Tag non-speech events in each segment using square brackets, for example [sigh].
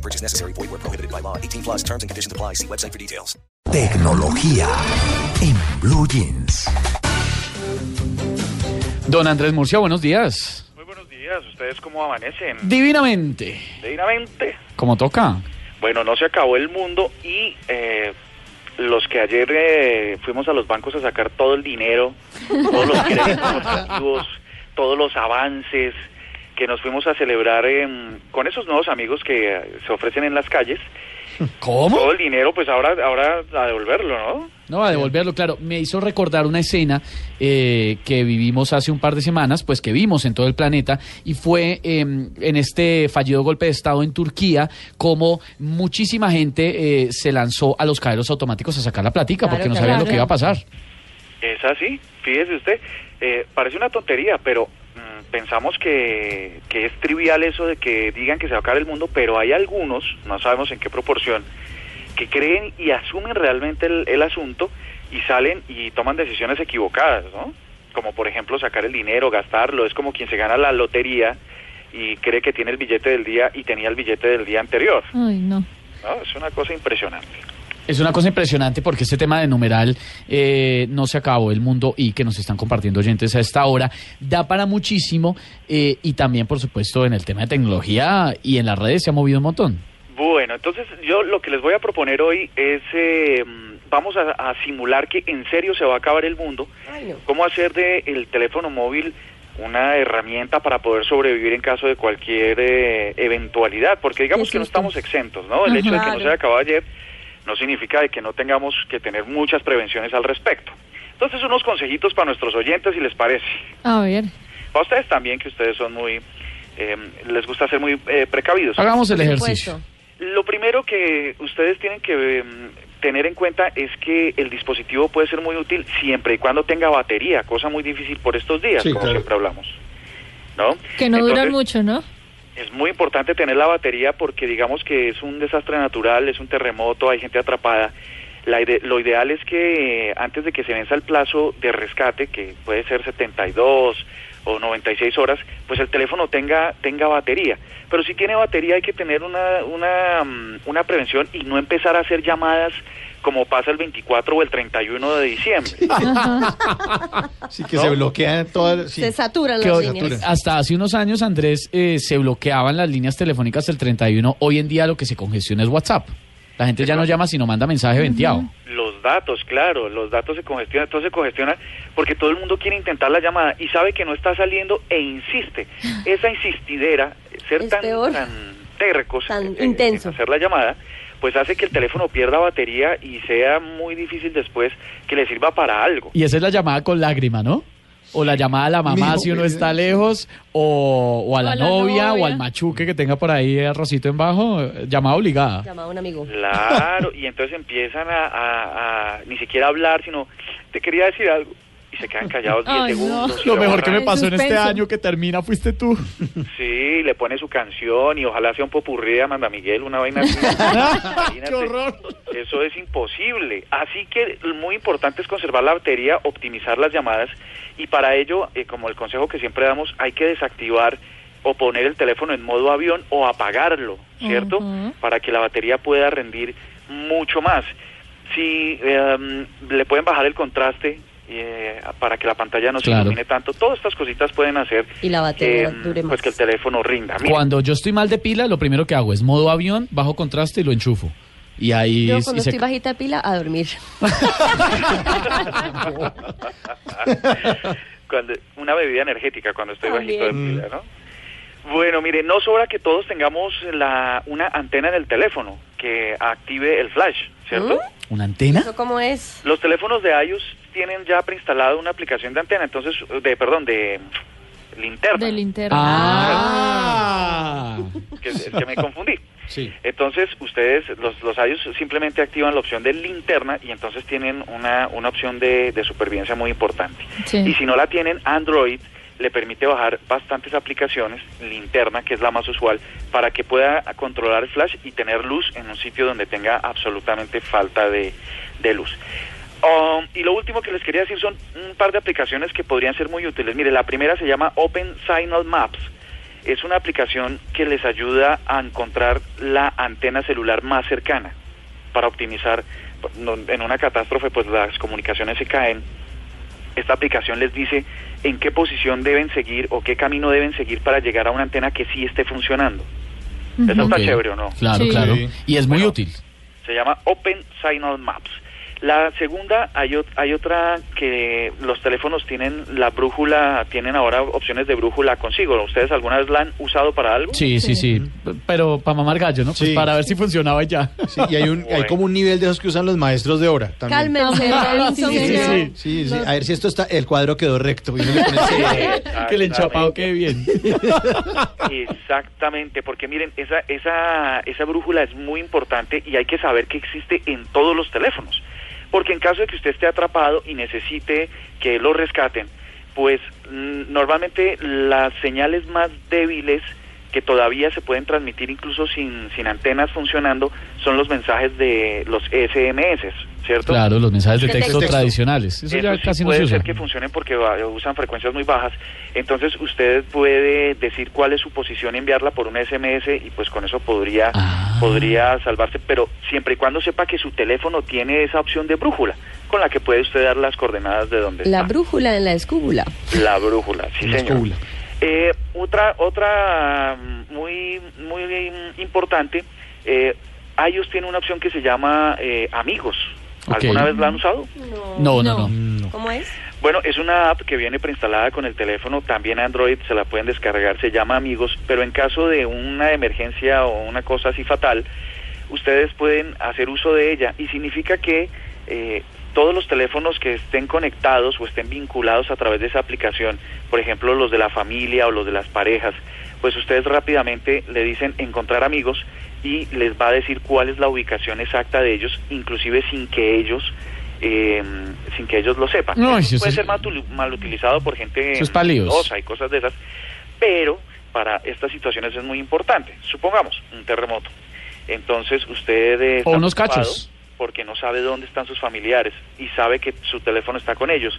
No purchase necessary. Void where prohibited by law. 18 plus terms and conditions apply. See website for details. Tecnología en Blue Jeans. Don Andrés Murcia, buenos días. Muy buenos días, ¿ustedes cómo amanecen? Divinamente. Divinamente. ¿Cómo toca? Bueno, no se acabó el mundo y eh, los que ayer eh, fuimos a los bancos a sacar todo el dinero, todos los [laughs] créditos activos, todos los avances que nos fuimos a celebrar en- con esos nuevos amigos que eh, se ofrecen en las calles, [laughs] ¿Cómo? todo el dinero, pues ahora, ahora a devolverlo, ¿no? No, a devolverlo, claro. Me hizo recordar una escena eh, que vivimos hace un par de semanas, pues que vimos en todo el planeta, y fue eh, en este fallido golpe de Estado en Turquía, como muchísima gente eh, se lanzó a los cajeros automáticos a sacar la platica, porque no sabían lo que iba a pasar. Es así, fíjese usted, eh, parece una tontería, pero pensamos que, que es trivial eso de que digan que se va a acabar el mundo, pero hay algunos, no sabemos en qué proporción, que creen y asumen realmente el, el asunto y salen y toman decisiones equivocadas, ¿no? Como por ejemplo sacar el dinero, gastarlo, es como quien se gana la lotería y cree que tiene el billete del día y tenía el billete del día anterior, Ay, no. ¿no? Es una cosa impresionante. Es una cosa impresionante porque este tema de numeral eh, no se acabó el mundo y que nos están compartiendo oyentes a esta hora da para muchísimo eh, y también por supuesto en el tema de tecnología y en las redes se ha movido un montón. Bueno, entonces yo lo que les voy a proponer hoy es, eh, vamos a, a simular que en serio se va a acabar el mundo, cómo hacer de el teléfono móvil una herramienta para poder sobrevivir en caso de cualquier eh, eventualidad, porque digamos que no estamos exentos, ¿no? El hecho de que no se haya acabado ayer no significa de que no tengamos que tener muchas prevenciones al respecto. Entonces unos consejitos para nuestros oyentes, si les parece. A ver. Para ustedes también, que ustedes son muy, eh, les gusta ser muy eh, precavidos. Hagamos el ejercicio. Lo primero que ustedes tienen que mm, tener en cuenta es que el dispositivo puede ser muy útil siempre y cuando tenga batería, cosa muy difícil por estos días, como siempre hablamos. ¿No? Que no duran Entonces, mucho, ¿no? Es muy importante tener la batería porque digamos que es un desastre natural, es un terremoto, hay gente atrapada. La lo ideal es que antes de que se venza el plazo de rescate, que puede ser 72 o 96 horas, pues el teléfono tenga tenga batería. Pero si tiene batería hay que tener una una mm, una prevención y no empezar a hacer llamadas como pasa el 24 o el 31 de diciembre. [laughs] Sí, que ¿No? se bloquean todas. sí. Se saturan las líneas. hasta hace unos años, Andrés, eh, se bloqueaban las líneas telefónicas del 31. Hoy en día lo que se congestiona es WhatsApp. La gente ya no llama sino manda mensaje venteado. Los datos, claro, los datos se congestionan, entonces se congestionan porque todo el mundo quiere intentar la llamada y sabe que no está saliendo e insiste. [laughs] Esa insistidera, ser Es tan, peor. tan tercos Tan en- en intenso. hacer la llamada, pues hace que el teléfono pierda batería y sea muy difícil después que le sirva para algo. Y esa es la llamada con lágrima, ¿no? O la llamada a la mamá si uno está lejos, o, o a la O a la novia, o al machuque que tenga por ahí arrocito en bajo, llamada obligada. Llamaba a un amigo. Claro, y entonces empiezan a, a- a ni siquiera hablar, sino te quería decir algo se quedan callados 10 Ay, no. segundos. y Lo lo mejor que me pasó en este año que termina fuiste tú. Sí, le pone su canción y ojalá sea un popurrí de Amanda Miguel, una vaina así. [laughs] ¡Qué horror! Eso es imposible. Así que muy importante es conservar la batería, optimizar las llamadas y para ello, eh, como el consejo que siempre damos, hay que desactivar o poner el teléfono en modo avión o apagarlo, ¿cierto? Ujú. Para que la batería pueda rendir mucho más. Si eh, le pueden bajar el contraste eh, para que la pantalla no se Claro. ilumine tanto, todas estas cositas pueden hacer Y la batería eh, dure más. pues que el teléfono rinda. Mire, Cuando yo estoy mal de pila, lo primero que hago es modo avión, bajo contraste y lo enchufo. Y ahí Yo y cuando se- estoy bajita de pila, a dormir. [laughs] cuando, una bebida energética cuando estoy bajito de También. pila, ¿no? Bueno, mire, no sobra que todos tengamos la, una antena en el teléfono que active el flash, ¿cierto? ¿Mm? ¿Una antena? ¿Eso cómo es? Los teléfonos de iOS tienen ya preinstalado una aplicación de antena, entonces, de, perdón, de linterna. De linterna. Ah. que, es que me confundí. Sí. Entonces, ustedes, los, los iOS simplemente activan la opción de linterna y entonces tienen una, una opción de, de supervivencia muy importante. Sí. Y si no la tienen, Android le permite bajar bastantes aplicaciones, linterna, que es la más usual, para que pueda controlar el flash y tener luz en un sitio donde tenga absolutamente falta de, de luz. Um, y lo último que les quería decir son un par de aplicaciones que podrían ser muy útiles. Mire, la primera se llama Open Signal Maps. Es una aplicación que les ayuda a encontrar la antena celular más cercana para optimizar en una catástrofe pues las comunicaciones se caen esta aplicación les dice en qué posición deben seguir o qué camino deben seguir para llegar a una antena que sí esté funcionando. Eso está chévere, ¿o no? Claro, Sí. claro. Y es muy Bueno. útil. Se llama Open Signal Maps. La segunda, hay, ot- hay otra que los teléfonos tienen la brújula, tienen ahora opciones de brújula consigo. ¿Ustedes alguna vez la han usado para algo? Sí, sí, sí. Pero para mamar gallo, ¿no? Pues Sí. para ver si funcionaba ya. Sí, y hay, un, hay como un nivel de esos que usan los maestros de hora también. Cálmense. Sí, sí, sí. Sí, sí, a ver si esto está, el cuadro quedó recto. y le que el enchapado quede bien. Exactamente, porque miren, esa, esa, esa brújula es muy importante y hay que saber que existe en todos los teléfonos. Porque en caso de que usted esté atrapado y necesite que lo rescaten, pues mm, normalmente las señales más débiles que todavía se pueden transmitir incluso sin, sin antenas funcionando son los mensajes de los SMS, ¿cierto? Claro, los mensajes de texto texto. tradicionales. Eso ya Eso sí casi no puede se usa. ser que funcionen porque va- usan frecuencias muy bajas. Entonces usted puede decir cuál es su posición y enviarla por un SMS y pues con eso podría Ah. Podría salvarse, pero siempre y cuando sepa que su teléfono tiene esa opción de brújula con la que puede usted dar las coordenadas de donde La está. brújula en la escúbula. La brújula, sí La señor. Eh, otra otra mm, muy muy mm, importante, eh, iOS tiene una opción que se llama eh, Amigos. ¿Alguna vez la han usado? No, no, no. No. ¿Cómo es? Bueno, es una app que viene preinstalada con el teléfono, también Android se la pueden descargar, se llama Amigos, pero en caso de una emergencia o una cosa así fatal, ustedes pueden hacer uso de ella y significa que eh, todos los teléfonos que estén conectados o estén vinculados a través de esa aplicación, por ejemplo los de la familia o los de las parejas, pues ustedes rápidamente le dicen encontrar amigos y les va a decir cuál es la ubicación exacta de ellos, inclusive sin que ellos eh, sin que ellos lo sepan. No, Eso eso puede es- ser mal, utilizado por gente y cosas de esas, pero para estas situaciones es muy importante. Supongamos un terremoto. Entonces usted eh, está O unos cachos. porque no sabe dónde están sus familiares y sabe que su teléfono está con ellos.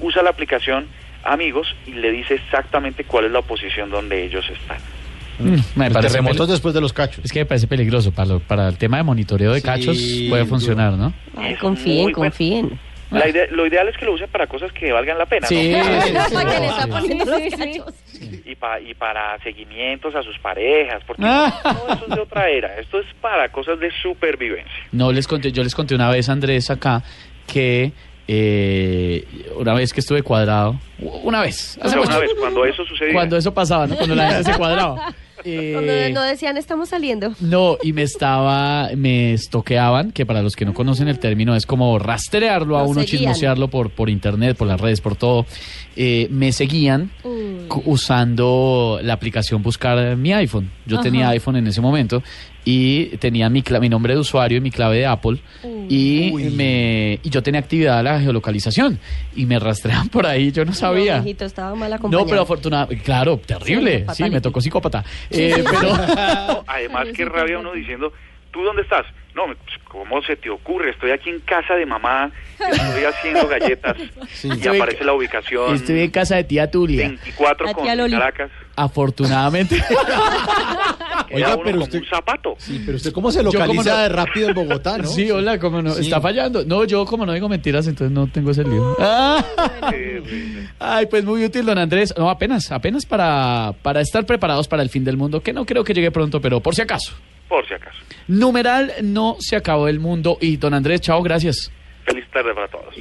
Usa la aplicación Amigos y le dice exactamente cuál es la posición donde ellos están. Mm, me Los parece terremotos después de los cachos. Es que me parece peligroso. Para, lo- para el tema de monitoreo de Sí, cachos puede funcionar, ¿no? Ay, confíen, confíen. La ide- lo ideal es que lo usen para cosas que valgan la pena, Sí, ¿no? sí, sí, Para que le está sí. poniendo los cachos. y, pa- y para seguimientos a sus parejas, porque Ah. no, eso es de otra era, esto es para cosas de supervivencia. No les conté, yo les conté una vez, Andrés, acá, que eh, una vez que estuve cuadrado, una vez, hace Pero mucho, una vez, cuando eso sucedía, cuando eso pasaba, ¿no? Cuando la gente se cuadraba. [laughs] Eh, Cuando no decían estamos saliendo. No, y me estaba, me estoqueaban, que para los que no conocen el término es como rastrearlo a uno, seguían. chismosearlo por, por internet, por las redes, por todo. Eh, me seguían cu- usando la aplicación Buscar mi iPhone. Yo Ajá. tenía iPhone en ese momento y tenía mi, cla- mi nombre de usuario y mi clave de Apple y, Uy. me, y yo tenía actividad la geolocalización y me rastreaban por ahí, yo no sabía. No, mijito, estaba mal acompañado. No, pero afortunadamente, claro, terrible. Sí, Sí, me tocó psicópata. Eh, pero [laughs] No, además qué rabia uno diciendo, ¿tú dónde estás? No, pues, ¿cómo se te ocurre? Estoy aquí en casa de mamá, estoy haciendo galletas [laughs] Sí. y Estoy- aparece la ubicación estoy en casa de tía Tulia. 24 La con tía. Caracas. Afortunadamente. [laughs] Oiga, pero como usted- un zapato. Sí, pero usted cómo se Yo como localiza no- de rápido en Bogotá, ¿no? Sí, hola, ¿cómo no? Sí. Está fallando. No, yo como no digo mentiras, entonces no tengo ese lío. Ah. Ay, pues muy útil, don Andrés. No, apenas, apenas para, para estar preparados para el fin del mundo, que no creo que llegue pronto, pero por si acaso. por si acaso. Numeral, no se acabó el mundo. Y don Andrés, chao, gracias. Feliz tarde para todos.